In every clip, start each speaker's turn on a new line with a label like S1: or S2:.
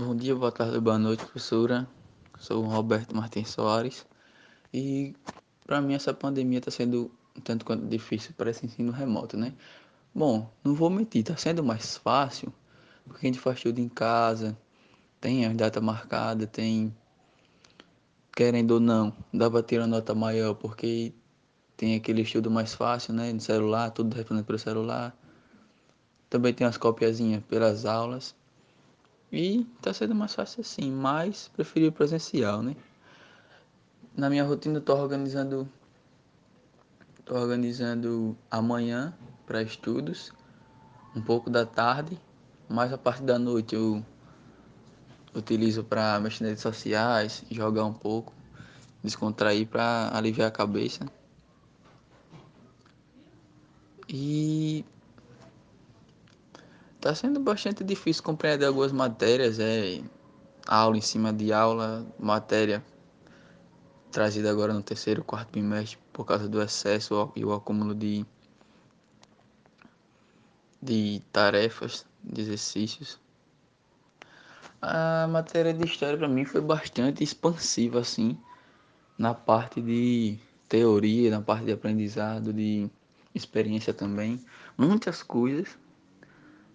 S1: Bom dia, boa tarde, boa noite, professora. Sou o Roberto Martins Soares e para mim essa pandemia está sendo um tanto quanto difícil para esse ensino remoto, né? Bom, não vou mentir, está sendo mais fácil porque a gente faz tudo em casa, tem a data marcada, tem querendo ou não, dá para ter uma nota maior porque tem aquele estudo mais fácil, né? No celular, tudo respondendo pelo celular. Também tem as copiazinhas pelas aulas. E tá sendo mais fácil assim, mas preferi o presencial, né? Na minha rotina eu tô organizando tô organizando amanhã para estudos, um pouco da tarde, mais a parte da noite eu utilizo para mexer nas redes sociais, jogar um pouco, descontrair para aliviar a cabeça. E Tá sendo bastante difícil compreender algumas matérias, é aula em cima de aula, matéria trazida agora no terceiro, quarto bimestre por causa do excesso e o acúmulo de, de tarefas, de exercícios. A matéria de história para mim foi bastante expansiva assim, na parte de teoria, na parte de aprendizado, de experiência também, muitas coisas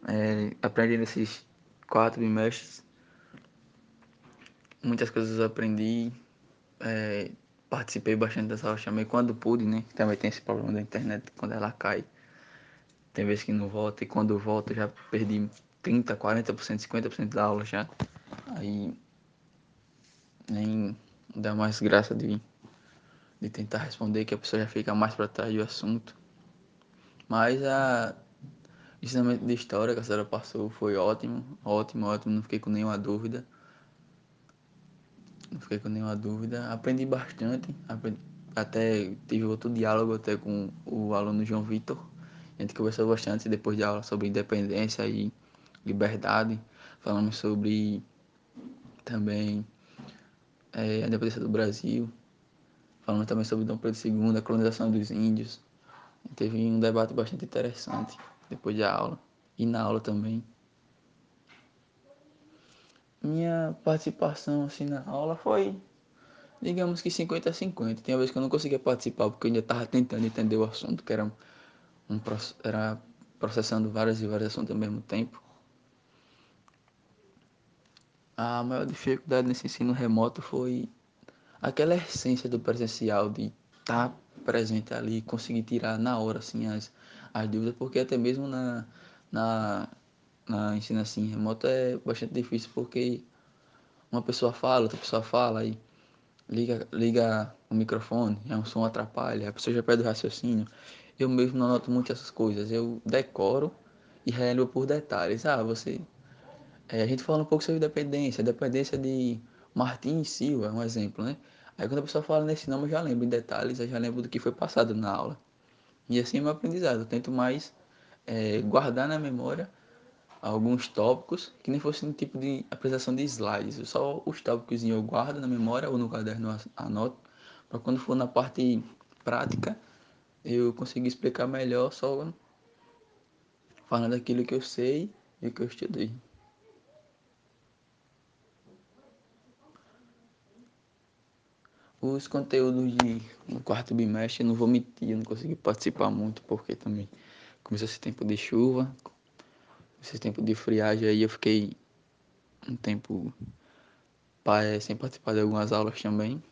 S1: é, aprendi nesses quatro bimestres. Muitas coisas aprendi. É, participei bastante dessa aula, chamei quando pude, né? Também tem esse problema da internet quando ela cai. Tem vezes que não volta e quando volta já perdi 30, 40%, 50% da aula já. Aí nem dá mais graça de, de tentar responder que a pessoa já fica mais para trás do assunto. Mas a ensinamento de história que a senhora passou foi ótimo, ótimo, ótimo, não fiquei com nenhuma dúvida. Não fiquei com nenhuma dúvida. Aprendi bastante, aprendi, até tive outro diálogo até com o aluno João Vitor. A gente conversou bastante depois de aula sobre independência e liberdade. Falamos sobre também é, a independência do Brasil. Falamos também sobre Dom Pedro II, a colonização dos índios. Teve um debate bastante interessante depois da aula e na aula também. Minha participação assim na aula foi, digamos que 50 a 50. Tem vezes que eu não conseguia participar porque eu ainda estava tentando entender o assunto, que era, um, era processando vários e vários assuntos ao mesmo tempo. A maior dificuldade nesse ensino remoto foi aquela essência do presencial, de estar tá presente ali, conseguir tirar na hora assim as, as dúvidas, porque até mesmo na, na, na ensino assim remoto é bastante difícil, porque uma pessoa fala, outra pessoa fala, aí liga, liga o microfone, é um som atrapalha, a pessoa já perde o raciocínio. Eu mesmo não noto muito essas coisas, eu decoro e relembro por detalhes. Ah, você. É, a gente fala um pouco sobre dependência, dependência de Martin Silva, um exemplo, né? Aí quando a pessoa fala nesse nome, eu já lembro em detalhes, eu já lembro do que foi passado na aula. E assim é meu aprendizado. Eu tento mais é, guardar na memória alguns tópicos que nem fosse um tipo de apresentação de slides. Só os tópicos eu guardo na memória ou no caderno anoto, para quando for na parte prática eu conseguir explicar melhor só falando daquilo que eu sei e que eu estudei. Os conteúdos de no quarto bimestre, não vou mentir, eu não consegui participar muito porque também começou esse tempo de chuva, esse tempo de friagem aí eu fiquei um tempo sem participar de algumas aulas também.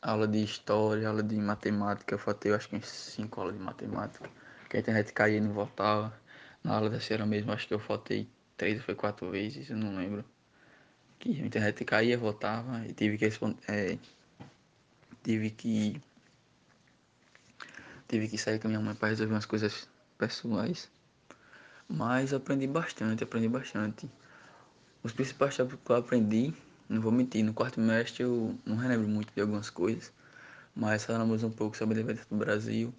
S1: Aula de história, aula de matemática, eu faltei eu acho que uns 5 aulas de matemática, que a internet caía e não voltava. Na aula da senhora mesmo, acho que eu faltei três ou foi quatro vezes, eu não lembro que a internet caía, voltava e tive que responder. É, tive que. Tive que sair com minha mãe para resolver umas coisas pessoais. Mas aprendi bastante, aprendi bastante. Os principais tópicos que eu aprendi, não vou mentir, no quarto mestre eu não relembro muito de algumas coisas, mas falamos um pouco sobre a independência do Brasil,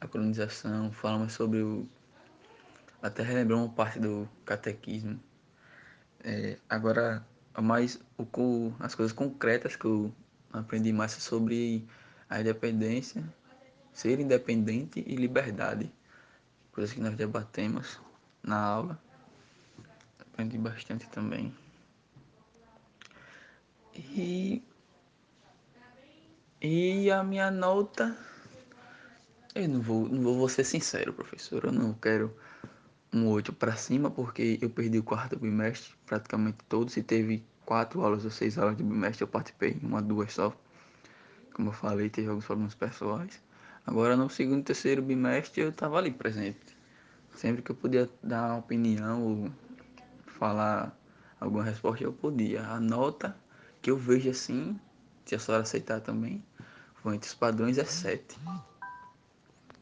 S1: a colonização, falamos sobre o. Até relembrou uma parte do catequismo. É, agora, mais o, as coisas concretas que eu aprendi mais sobre a independência, ser independente e liberdade. Coisas que nós debatemos na aula. Aprendi bastante também. E, e a minha nota. Eu não vou, não vou, ser sincero, professor. Eu não quero um 8 para cima, porque eu perdi o quarto bimestre, praticamente todos, e teve quatro aulas ou seis aulas de bimestre, eu participei uma, duas só. Como eu falei, teve alguns problemas pessoais. Agora, no segundo e terceiro bimestre, eu estava ali presente. Sempre que eu podia dar uma opinião ou falar alguma resposta, eu podia. A nota que eu vejo assim, se a senhora aceitar também, foi entre os padrões, é 7.